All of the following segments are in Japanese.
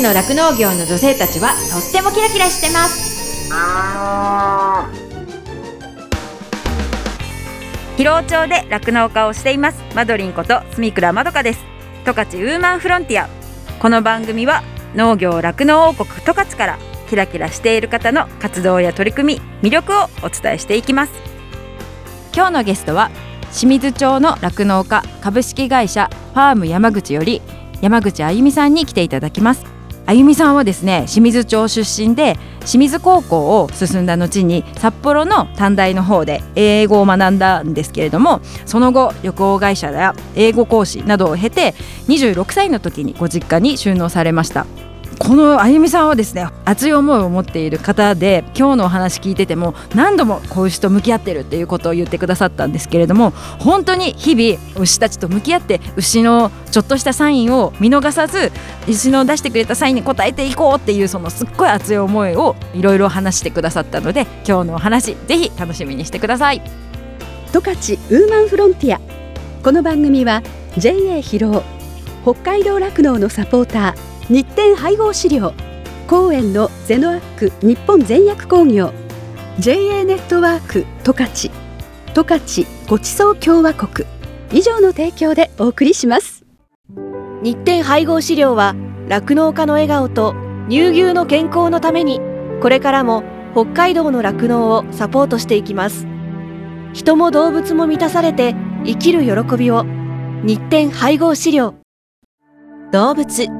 ちの酪農業の女性たちはとってもキラキラしてます。広尾町で酪農家をしています。マドリンこと住倉まどかです。十勝ウーマンフロンティア。この番組は農業酪農王国十勝からキラキラしている方の活動や取り組み魅力をお伝えしていきます。今日のゲストは清水町の酪農家株式会社ファーム山口より山口あゆみさんに来ていただきますあゆみさんはですね清水町出身で清水高校を進んだ後に札幌の短大の方で英語を学んだんですけれどもその後旅行会社や英語講師などを経て26歳の時にご実家に収納されました。このあゆみさんはですね熱い思いを持っている方で今日のお話聞いてても何度も子牛と向き合ってるっていうことを言ってくださったんですけれども本当に日々牛たちと向き合って牛のちょっとしたサインを見逃さず牛の出してくれたサインに応えていこうっていうそのすっごい熱い思いをいろいろ話してくださったので今日のお話ぜひ楽しみにしてください。十勝ウーマンフロンティア。この番組は JA 広尾北海道酪農のサポーター日展配合資料。公園のゼノアック日本全薬工業。JA ネットワーク十勝。十勝ごちそう共和国。以上の提供でお送りします。日展配合資料は酪農家の笑顔と乳牛の健康のためにこれからも北海道の酪農をサポートしていきます。人も動物も満たされて生きる喜びを。日展配合資料。動物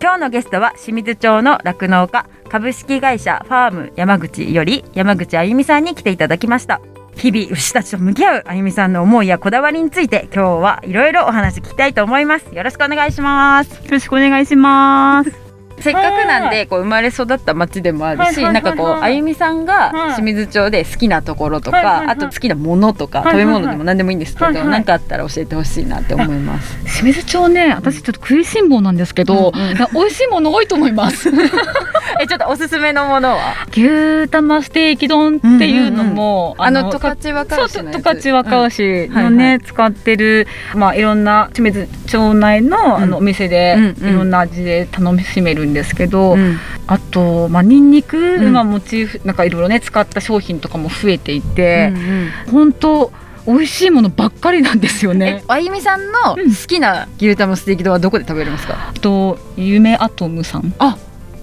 今日のゲストは清水町の酪農家株式会社ファーム山口より山口あゆみさんに来ていただきました。日々牛たちと向き合うあゆみさんの思いやこだわりについて今日はいろいろお話聞きたいと思います。よろしくお願いします。よろしくお願いします。せっかくなんでこう生まれ育った町でもあるし、なんかこうあゆみさんが清水町で好きなところとか、あと好きなものとか、食べ物でも何でもいいんですけど、何かあったら教えてほしいなって思います。清水町ね、私ちょっと食いしん坊なんですけど、美味しいもの多いと思います。えちょっとおすすめのものは？牛玉ステーキ丼っていうのも、あの十勝若牛の十勝若牛のね、使ってるまあいろんな清水町内のあのお店でいろんな味で楽しめるんですけど、あとまあニンニクがモチーフなんかいろいろね使った商品とかも増えていて、本当美味しいものばっかりなんですよね。あゆみさんの好きな牛タンステーキ丼はどこで食べれますか？と夢アトムさん。あ、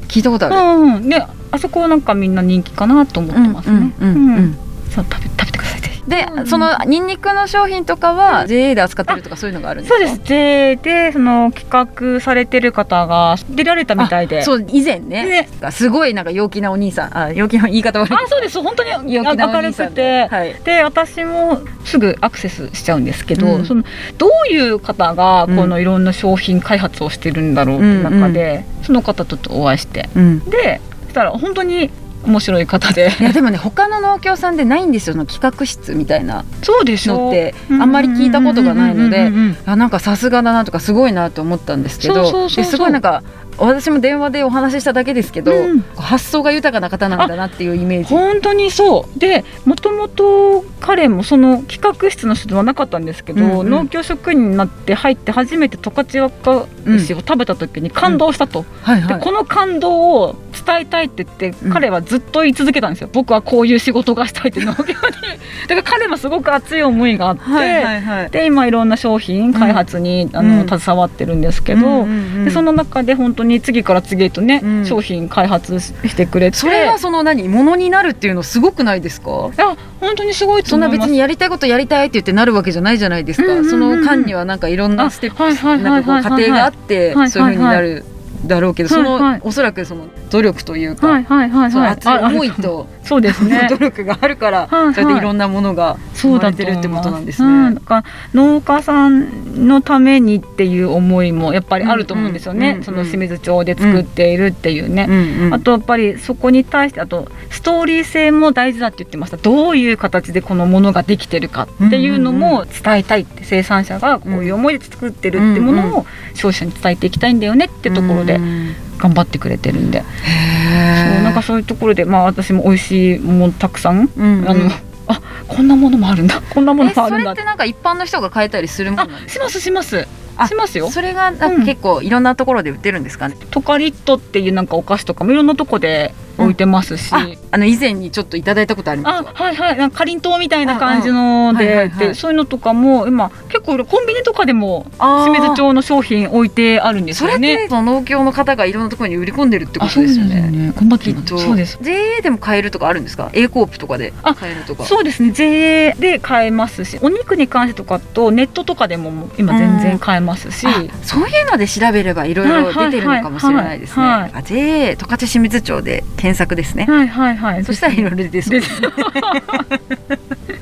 聞いたことある。うん、ね、あそこなんかみんな人気かなと思ってますね。うん、うん食べ食べてください。で、うん、そのニンニクの商品とかは JA で扱ってるとかそういうのがあるんですか？そうです。JA でその企画されてる方が出られたみたいで。そう以前ね。ね。すごいなんか陽気なお兄さん。あ陽気な言い方悪い。あそうです。本当に陽気な明るくて、はい、で私もすぐアクセスしちゃうんですけど、うん、そのどういう方がこのいろんな商品開発をしてるんだろうって中で、うんうん、その方とお会いして、でそしたら本当に面白い方で。いやでもね他の農協さんでないんですよの企画室みたいなそうでしょ。ってあんまり聞いたことがないのであなんかさすがだなとかすごいなと思ったんですけどすごいなんか私も電話でお話ししただけですけど、うん、発想が豊かな方なんだなっていうイメージ。本当にそう。でもともと彼もその企画室の人ではなかったんですけど、うんうん、農協職員になって入って初めて十勝若牛を食べた時に感動したと、うん。はいはい、でこの感動を伝えたいって言って、彼はずっと言い続けたんですよ。僕はこういう仕事がしたいって農業に。だから彼もすごく熱い思いがあって、はいはいはい、で今いろんな商品開発に、あの携わってるんですけど、でその中で本当に次から次へとね、うん、商品開発してくれて。それがその何ものになるっていうのすごくないですか？いや本当にすごいそんな別にやりたいことやりたいって言ってなるわけじゃないじゃないですか、その間にはなんかいろんなステップなんかこう過程があってそういうふうになる。だろうけど、その、はい。はいおそらくその努力というか、はいはいはいはい。その熱い思いとそうですね。努力があるから、はいはい。そうやっていろんなものがそうだ生まれてるってことなんですうん、から農家さんのためにっていう思いもやっぱりあると思うんですよね、うんうんその清水町で作っているっていうね、うんうんあとやっぱりそこに対してあとストーリー性も大事だって言ってました。どういう形でこのものができてるかっていうのも伝えたいって生産者がこういう思いで作ってるってものを消費者に伝えていきたいんだよねってところでうん頑張ってくれてるんで、そうなんかそういうところでまあ私も美味しいものたくさん、うんうん。あのあこんなものもあるんだ。こんなものもあるんだ。れってなんか一般の人が買えたりするもんしますします。あしますよ。それがなんか結構いろんなところで売ってるんですかね？トカリットっていうなんかお菓子とかもいろんなとこで置いてますし、あ、あの以前にちょっといただいたことありまあす。わ。はいはい。なんかかりんとうみたいな感じのうんうん。はいはいではい。でそういうのとかも今結構コンビニとかでも清水町の商品置いてあるんですよね。てその農協の方がいろんなところに売り込んでるってこあとですよね。ね。頑張ってそうです。JA でも買えるとかあるんですか？A コープとかであ買えるとか。そうですね。JA で買えますしお肉に関してとかとネットとかでも今全然買えますし、あそういうので調べればいろいろ出てるのかもしれないですね。はいはいはいあ JA 十勝清水町で検索ですね。はいはいはいそしたらいろいろ出てそう。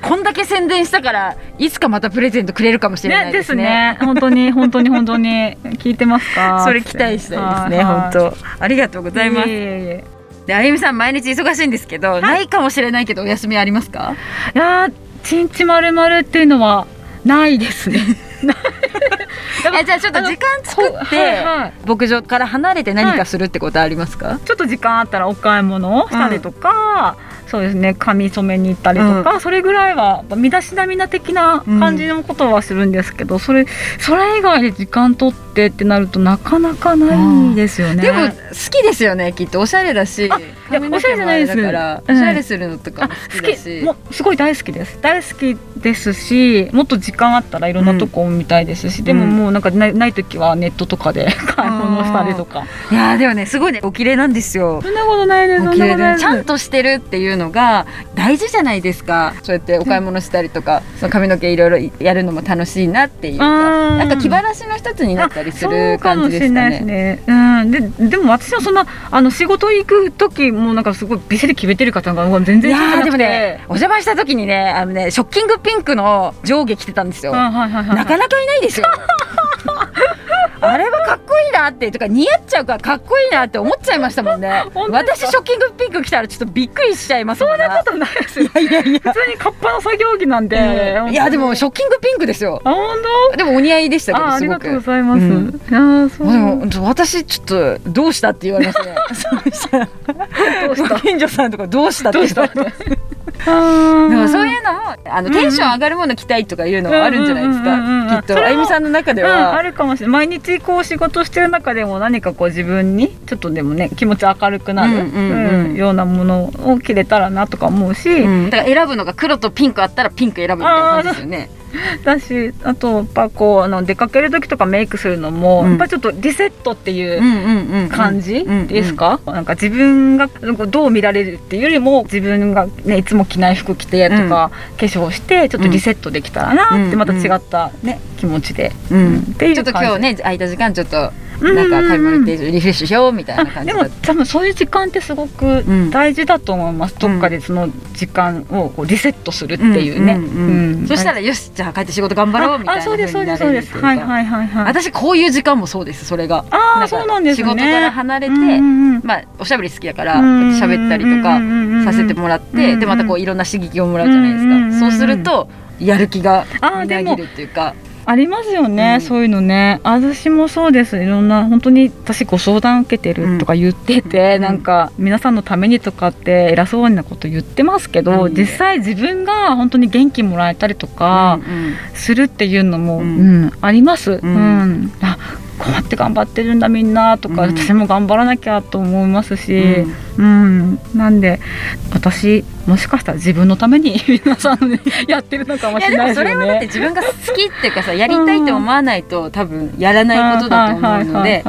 こんだけ宣伝したからいつかまたプレゼントくれるかもしれなねいですですね。ね本当に本当に本当に聞いてますか？それ期待したいですね。はい本当ありがとうございます。いえいえであゆみさん毎日忙しいんですけど、ないかもしれないけどお休みありますか？いやーちんちまるまるっていうのはないですね えじゃあちょっと時間作っはいてはい牧場から離れて何かするってことありますか？ちょっと時間あったらお買い物をしたりとか、そうですね。髪染めに行ったりとか、それぐらいは身だしなみな的な感じのことはするんですけど、それそれ以外で時間取ってってなるとなかなかないですよね。でも好きですよねきっと。おしゃれだしあいやおしゃれじゃないです。うん。おしゃれするのとか好きし。もうすごい大好きです。大好きですしもっと時間あったらいろんなとこ見たいですし、でももうなんかないない時はネットとかで 買い物したりとか。いやーでもねすごいねお綺麗なんですよ。そんなことないです。ちゃんとしてるっていうのが大事じゃないですかそうやってお買い物したりとかその髪の毛いろいろやるのも楽しいなっていうかうんなんか気晴らしの一つになったりする感じでしたね。ね。うん、ででも私はそんなあの仕事行く時もなんかすごいビシリ決めてる方が全いや然知らなくてーでもねお邪魔した時にねあのねショッキングピンクの上下着てたんですよ。あはいはいはいなかなかいないですよ。あれはかっこいいなってとか似合っちゃうからかっこいいなって思っちゃいましたもんね。私ショッキングピンク着たらちょっとびっくりしちゃいますそんなことないですよ。いやいやいや。普通にカッパの作業着なんで。いやでもシょョッキングピンクですよ。あ本でもお似合いでしたけ当。あありがとうございます。うん。いやーそう。でも私ちょっとどうしたって言われました。ねそうした？らどうした近所さんとかどうしたって言われました？でもそういうのもあのテンション上がるもの着たいとかいうのはあるんじゃないですか？きっと。あゆみさんの中でうん、あはるかもしれない。毎日こう仕事してる中でも何かこう自分にちょっとでもね気持ち明るくなる、ようなものを着れたらなとか思うし、うん。だから選ぶのが黒とピンクあったらピンク選ぶみたいな感じですよね だしあとやっぱこうあの出かける時とかメイクするのも、うん。やっぱちょっとリセットっていううんうんうん感じうんうんですか、なんか自分がどう見られるっていうよりも自分が、ね、いつも着ない服着てとか、化粧してちょっとリセットできたらなって、うんまた違った、ね、気持ちで、うん。っていうちょっと今日ね空いた時間ちょっとうんなんか買い物行ってリフレッシュしようみたいな感じでだも多分そういう時間ってすごくん。大事だと思います、どっかでその時間をこうリセットするっていうね、そしたらよしじゃあ帰って仕事頑張ろうみたいなあそうですそうですそうです。はいはいはいはい。私こういう時間もそうですそれが。ああそうなんですね。仕事から離れてまあおしゃべり好きだから喋ったりとかさせてもらってでまたこういろんな刺激をもらうじゃないですか。そうするとやる気がみなぎるっていうかありますよね、うん。そういうのね。私もそうです。いろんな本当に私ご相談受けてるとか言ってて、うん。なんか皆さんのためにとかって偉そうなこと言ってますけど、うん。実際自分が本当に元気もらえたりとかするっていうのも、ううんんあります、うん。ん。あこうやって頑張ってるんだみんなとか、うん。私も頑張らなきゃと思いますし、うん。なんで私もしかしたら自分のために 皆さん、ね、やってるのかもしれないですよね。それはだって自分が好きっていうかさやりたいって思わないと多分やらないことだと思うので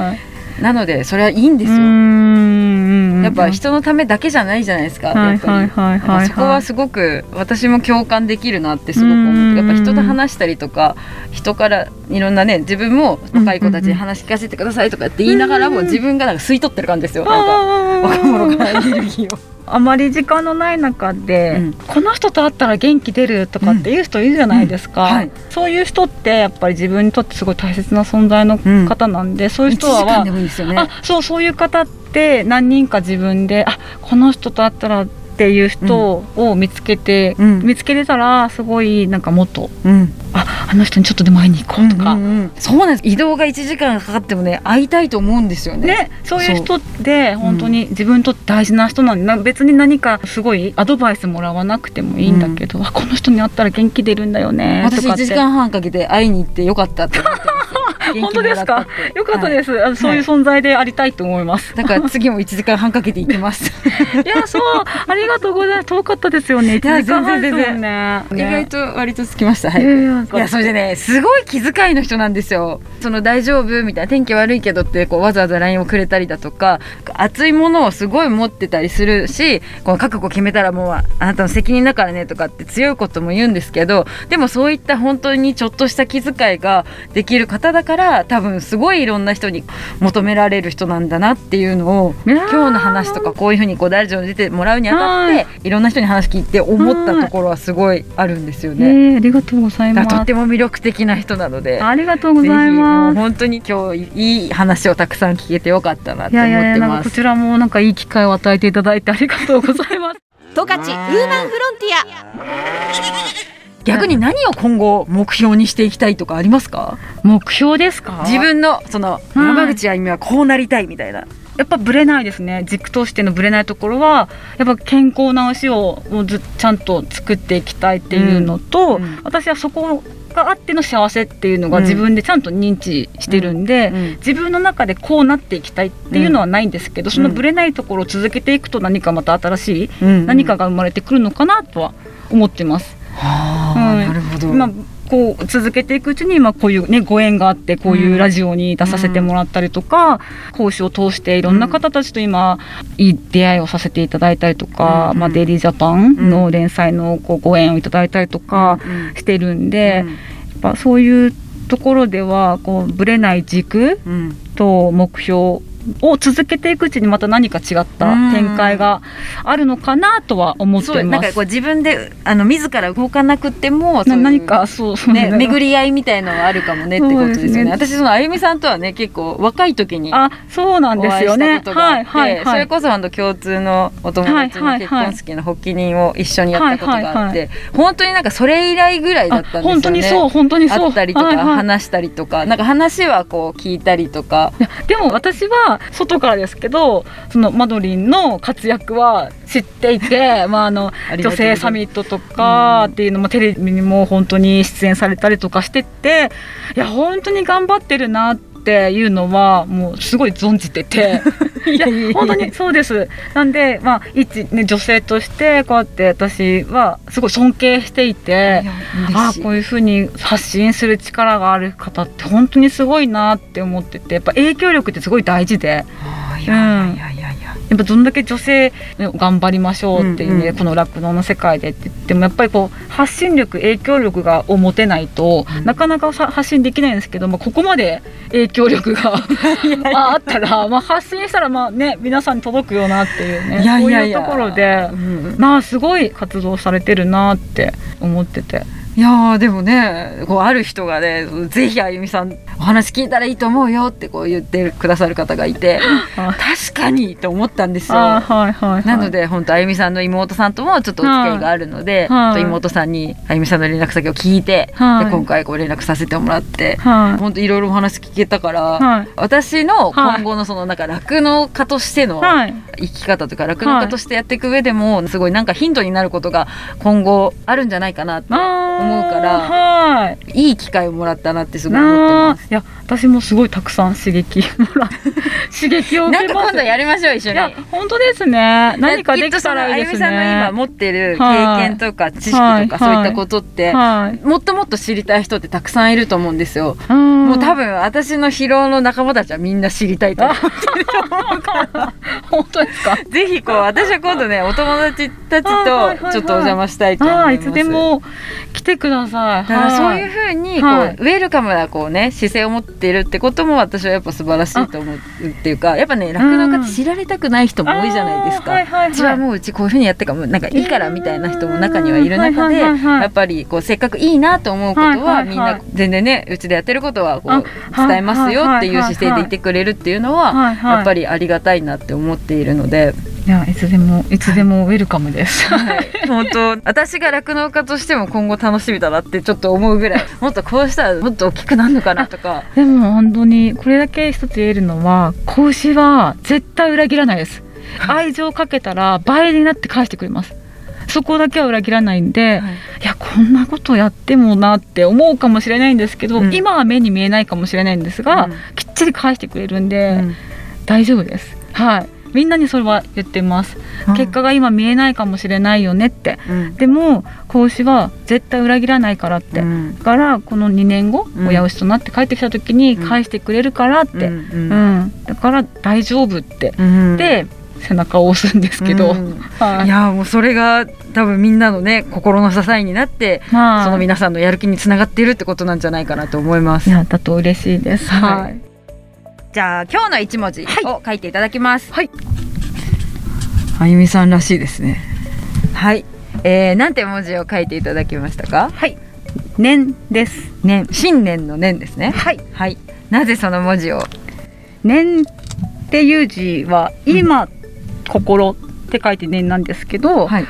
なのでそれはいいんですよ。うーんやっぱ人のためだけじゃないじゃないですか、やっぱり、そこはすごく私も共感できるなってすごく思ってやっぱ人と話したりとか人からいろんなね自分も若い子たちに話聞かせてくださいとかって言いながらも自分がなんか吸い取ってる感じですよ。なんか若者からエネルギーを。あまり時間のない中で、うん、この人と会ったら元気出るとかっていう人いるじゃないですか、そういう人ってやっぱり自分にとってすごい大切な存在の方なんで、そういう人は、ね、あそうそういう方って何人か自分であこの人と会ったらっていう人を見つけて、うん、見つけれたらすごいなんかもっと、うん、ああの人にちょっとでも会いに行こうとか、うんうんうん、そうなんです。移動が1時間かかってもね会いたいと思うんですよね。ねそういう人って本当に自分にとって大事な人なんで、別に何かすごいアドバイスもらわなくてもいいんだけど、うん、あこの人に会ったら元気出るんだよね私1時間半かけて会いに行ってよかったって思って本当ですか？よかったです、はい、そういう存在でありたいと思います、だから次も1時間半かけて行きます。いやそう。ありがとうございます。遠かったですよね。1時間半ですよね。意外と割と着きました。はい。いやそれでねすごい気遣いの人なんですよ。その大丈夫みたいな天気悪いけどってこうわざわざ LINE をくれたりだとか熱いものをすごい持ってたりするしこの覚悟決めたらもうあなたの責任だからねとかって強いことも言うんですけどでもそういった本当にちょっとした気遣いができる方だから多分すごいいろんな人に求められる人なんだなっていうのを今日の話とかこういうふうにこうラジオに出てもらうにあたっていろんな人に話聞いて思ったところはすごいあるんですよね。えー、ありがとうございます。とっても魅力的な人なので。ありがとうございます。本当に今日いい話をたくさん聞けてよかったなって思ってます。こちらもなんかいい機会を与えていただいてありがとうございます。十勝ウーマンフロンティア。逆に何を今後目標にしていきたいとかありますか？目標ですか？自分のその山口あゆみはこうなりたいみたいな、やっぱぶれないですね。軸としてのぶれないところはやっぱ健康な牛をずちゃんと作っていきたいっていうのと、うん。うん、私はそこがあっての幸せっていうのが自分でちゃんと認知してるんで、うん、自分の中でこうなっていきたいっていうのはないんですけど、そのぶれないところを続けていくと何かまた新しい何かが生まれてくるのかなとは思ってます。はあ、うん、なるほど、まあこう続けていくうちに、まあ、こういうねご縁があってこういうラジオに出させてもらったりとか、うん、講師を通していろんな方たちと今、いい出会いをさせていただいたりとか、うん、まあ、デイリージャパンの連載のこうご縁をいただいたりとかしてるんで、やっぱそういうところではこうぶれない軸と目標を続けていくうちにまた何か違った展開があるのかなとは思ってます。なんかこう自分であの自ら動かなくても何かそうね巡り合いみたいのはあるかもねってことですよね。ね私そのあゆみさんとはね結構若い時にあそうなんですよね。はいはい、はい、それこそあの共通のお友達の結婚式の発起人を一緒にやったことがあって、本当になんかそれ以来ぐらいだったんですよね。本当にそう本当にそう。あったりとか話したりとか、なんか話はこう聞いたりとか。でも私は外からですけどそのマドリンの活躍は知っていて、まあ、あの女性サミットとかっていうのもテレビにも本当に出演されたりとかしてていや本当に頑張ってるなって。っていうのはもうすごい存じてて。いや本当にそうです。なんでまあ一、ね、女性としてこうやって私はすごい尊敬していてあこういうふうに発信する力がある方って本当にすごいなって思っててやっぱ影響力ってすごい大事で。いやいやいややっぱどんだけ女性頑張りましょうっていうね、うんうん、この酪農の世界でって言ってもやっぱりこう発信力影響力がを持てないと、うん、なかなか発信できないんですけどもここまで影響力が あったら、まあ、発信したらまあね皆さんに届くよなっていうねそういうところで、うん、まあすごい活動されてるなって思ってて。いやでもねこうある人がね「ぜひあゆみさんお話聞いたらいいと思うよ」ってこう言ってくださる方がいて確かにと思ったんですよ。はいはいはい、なので本当あゆみさんの妹さんともちょっとお付き合いがあるので、はい、妹さんにあゆみさんの連絡先を聞いて、はい、で今回ご連絡させてもらって、はい、本当いろいろお話聞けたから、私の今後のそのなんか酪農家としての生き方とか酪農家としてやっていく上でもすごいなんかヒントになることが今後あるんじゃないかなって思うから、はい、いい機会をもらったなってすごい思ってます。いや私もすごいたくさん刺激もら 刺激を受けます。今度やりましょう一緒に。本当ですね。何かできたらいいですね。あゆみさんの今持ってる経験とか知識とかそういったことって、はい、もっともっと知りたい人ってたくさんいると思うんですよ。もう多分私の疲労の仲間たちはみんな知りたいと思ってると思うから。本当ですか？ぜひこう私は今度ねお友達たちとちょっとお邪魔したいと思います、いつでも来てください。だからそういうふうにこう、ウェルカムなこうね姿勢を持っているってことも私はやっぱ素晴らしいと思うっていうかやっぱね酪農家って知られたくない人も多いじゃないですか、はいはいはい、うちはもううちこういうふうにやってかもなんかいいからみたいな人も中にはいる中で、やっぱりこうせっかくいいなと思うことはみんな全然ねうちでやってることはこう伝えますよっていう姿勢でいてくれるっていうのはやっぱりありがたいなって思っているので。いやいつでもいつでもウェルカムです。はい、本当私が酪農家としても今後楽しみだなってちょっと思うぐらいもっとこうしたらもっと大きくなるのかなとか。でも本当にこれだけ一つ言えるのは子牛は絶対裏切らないです。愛情かけたら倍になって返してくれます。そこだけは裏切らないんで、はい、いやこんなことやってもなって思うかもしれないんですけど、うん、今は目に見えないかもしれないんですが、うん、きっちり返してくれるんで、うん、大丈夫です。はいみんなにそれは言ってます、結果が今見えないかもしれないよねって、うん、でも子牛は絶対裏切らないからって、うん、だからこの2年後、親牛となって帰ってきた時に返してくれるからって、うんだから大丈夫って、で背中を押すんですけど、はい、いやもうそれが多分みんなのね心の支えになって、まあ、その皆さんのやる気につながっているってことなんじゃないかなと思います。いやだと嬉しいです。はい。じゃあ今日の一文字を書いていただきます。はい。あゆみさんらしいですね。はい。えー、なんて文字を書いていただきましたか？はい。年です。年、新年の年ですね。はい。はい。なぜその文字を？年っていう字は今、うん、心って書いて年なんですけど。はい。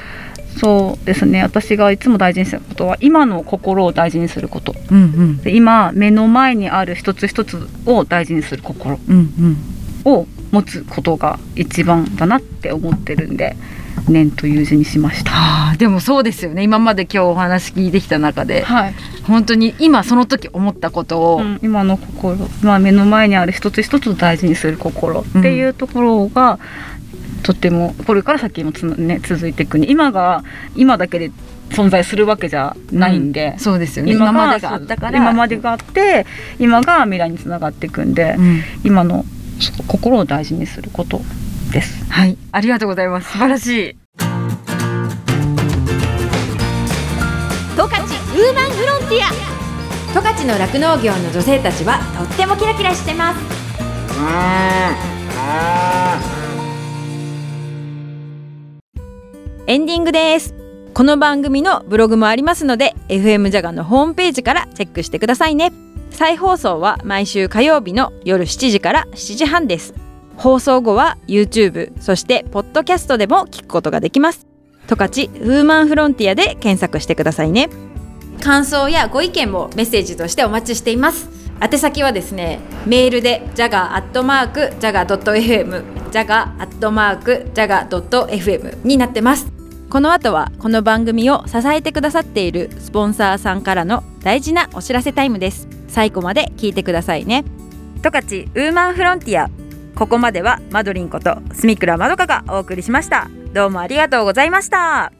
そうですね。私がいつも大事にすることは今の心を大事にすること、うんうん、で今目の前にある一つ一つを大事にする心を持つことが一番だなって思ってるんで「念」という字にしました、はあ、でもそうですよね。今まで今日お話聞いてきた中で、はい、本当に今その時思ったことを、うん、今の心、まあ、目の前にある一つ一つを大事にする心っていうところが、うんとってもこれから先もつ、ね、続いていくに今が今だけで存在するわけじゃないんで、うん、そうですよね。今までがあったから。今までがあって今が未来につながっていくんで、うん、今の心を大事にすることです。はい。ありがとうございます。素晴らしい。十勝ウーマンフロンティア。十勝の酪農業の女性たちはとってもキラキラしてますエンディングです。この番組のブログもありますので FM ジャガのホームページからチェックしてくださいね。再放送は毎週火曜日の夜7時から7時半です。放送後は YouTube そしてポッドキャストでも聞くことができます。十勝ウーマンフロンティアで検索してくださいね。感想やご意見もメッセージとしてお待ちしています。宛先はですねメールでジャガアットマークジャガドット FM ジャガアットマークジャガドット FM になってます。この後はこの番組を支えてくださっているスポンサーさんからの大事なお知らせタイムです。最後まで聞いてくださいね。十勝ウーマンフロンティア。ここまではマドリンこと住倉まどかがお送りしました。どうもありがとうございました。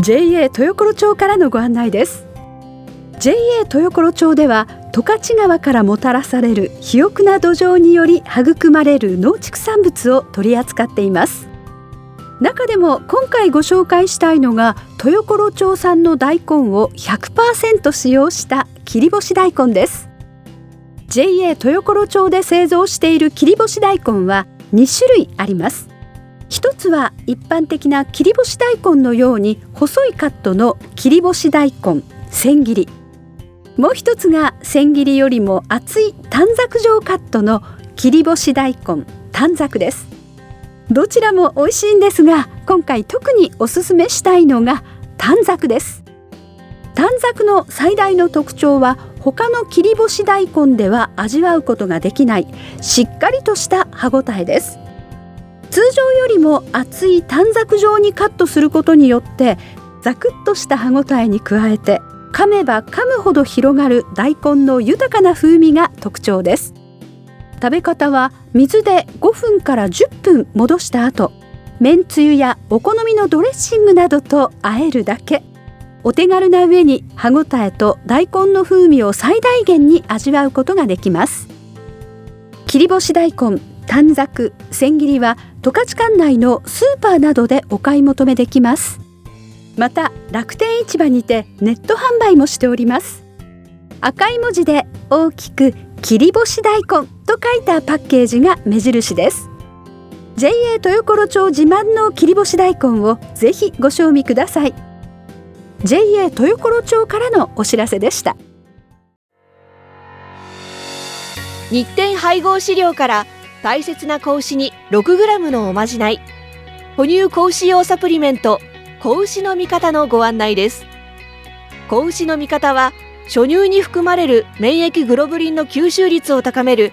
JA 豊頃町からのご案内です。JA 豊頃町では十勝川からもたらされる肥沃な土壌により育まれる農畜産物を取り扱っています中でも今回ご紹介したいのが豊頃町産の大根を100%使用した切り干し大根です。JA 豊頃町で製造している切り干し大根は2種類あります。一つは一般的な切り干し大根のように細いカットの切り干し大根千切り。もう一つが千切りよりも厚い短冊状カットの切り干し大根短冊です。どちらも美味しいんですが今回特におすすめしたいのが短冊です。短冊の最大の特徴は他の切り干し大根では味わうことができないしっかりとした歯ごたえです。通常よりも厚い短冊状にカットすることによってザクッとした歯ごたえに加えて噛めば噛むほど広がる大根の豊かな風味が特徴です。食べ方は水で5分から10分戻した後めんつゆやお好みのドレッシングなどと和えるだけ。お手軽な上に歯ごたえと大根の風味を最大限に味わうことができます。切り干し大根短冊千切りは十勝管内のスーパーなどでお買い求めできます。また楽天市場にてネット販売もしております。赤い文字で大きく切り干し大根。と書いたパッケージが目印です。JA 豊頃町自慢の切り干し大根をぜひご賞味ください。JA 豊頃町からのお知らせでした。日展配合飼料から大切な子牛に 6g のおまじない。哺乳子牛用サプリメント子牛の味方のご案内です。子牛の味方は初乳に含まれる免疫グロブリンの吸収率を高める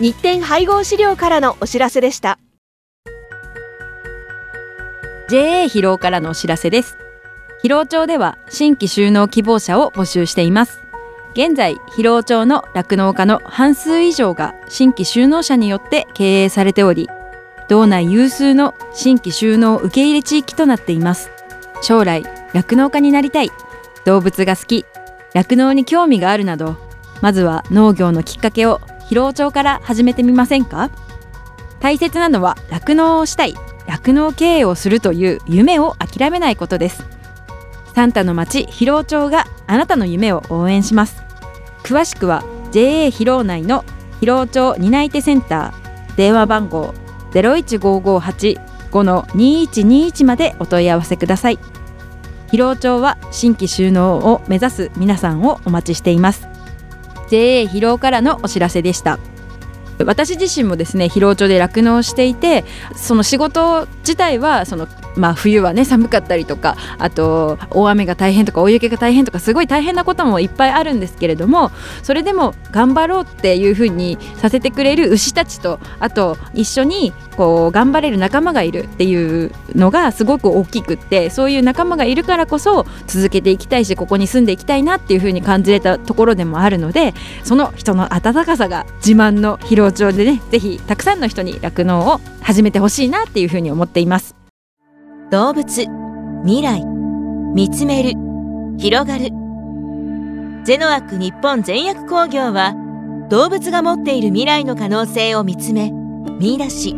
日展配合飼料からのお知らせでした。JA 広尾からのお知らせです。広尾町では新規就農希望者を募集しています。現在広尾町の酪農家の半数以上が新規就農者によって経営されており道内有数の新規就農受け入れ地域となっています。将来酪農家になりたい。動物が好き。酪農に興味があるなどまずは農業のきっかけを広尾町から始めてみませんか？大切なのは酪農をしたい酪農経営をするという夢を諦めないことです。サンタの町広尾町があなたの夢を応援します。詳しくは JA 広尾内の広尾町担い手センター電話番号01558-5-2121までお問い合わせください。広尾町は新規収納を目指す皆さんをお待ちしています。JA 広尾からのお知らせでした。私自身もですね広尾町で酪農していてその仕事自体はそのまあ、冬はね寒かったりとかあと大雨が大変とか大雪が大変とかすごい大変なこともいっぱいあるんですけれどもそれでも頑張ろうっていうふうにさせてくれる牛たちとあと一緒にこう頑張れる仲間がいるっていうのがすごく大きくってそういう仲間がいるからこそ続けていきたいしここに住んでいきたいなっていうふうに感じれたところでもあるのでその人の温かさが自慢の広尾町でねぜひたくさんの人に酪農を始めてほしいなっていうふうに思っています。動物未来見つめる広がる。ゼノアック日本全薬工業は動物が持っている未来の可能性を見つめ見出し。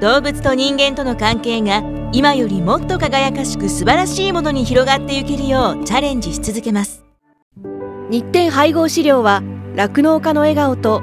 動物と人間との関係が今よりもっと輝かしく素晴らしいものに広がっていけるようチャレンジし続けます。日展配合飼料は酪農家の笑顔と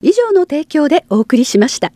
以上の提供でお送りしました。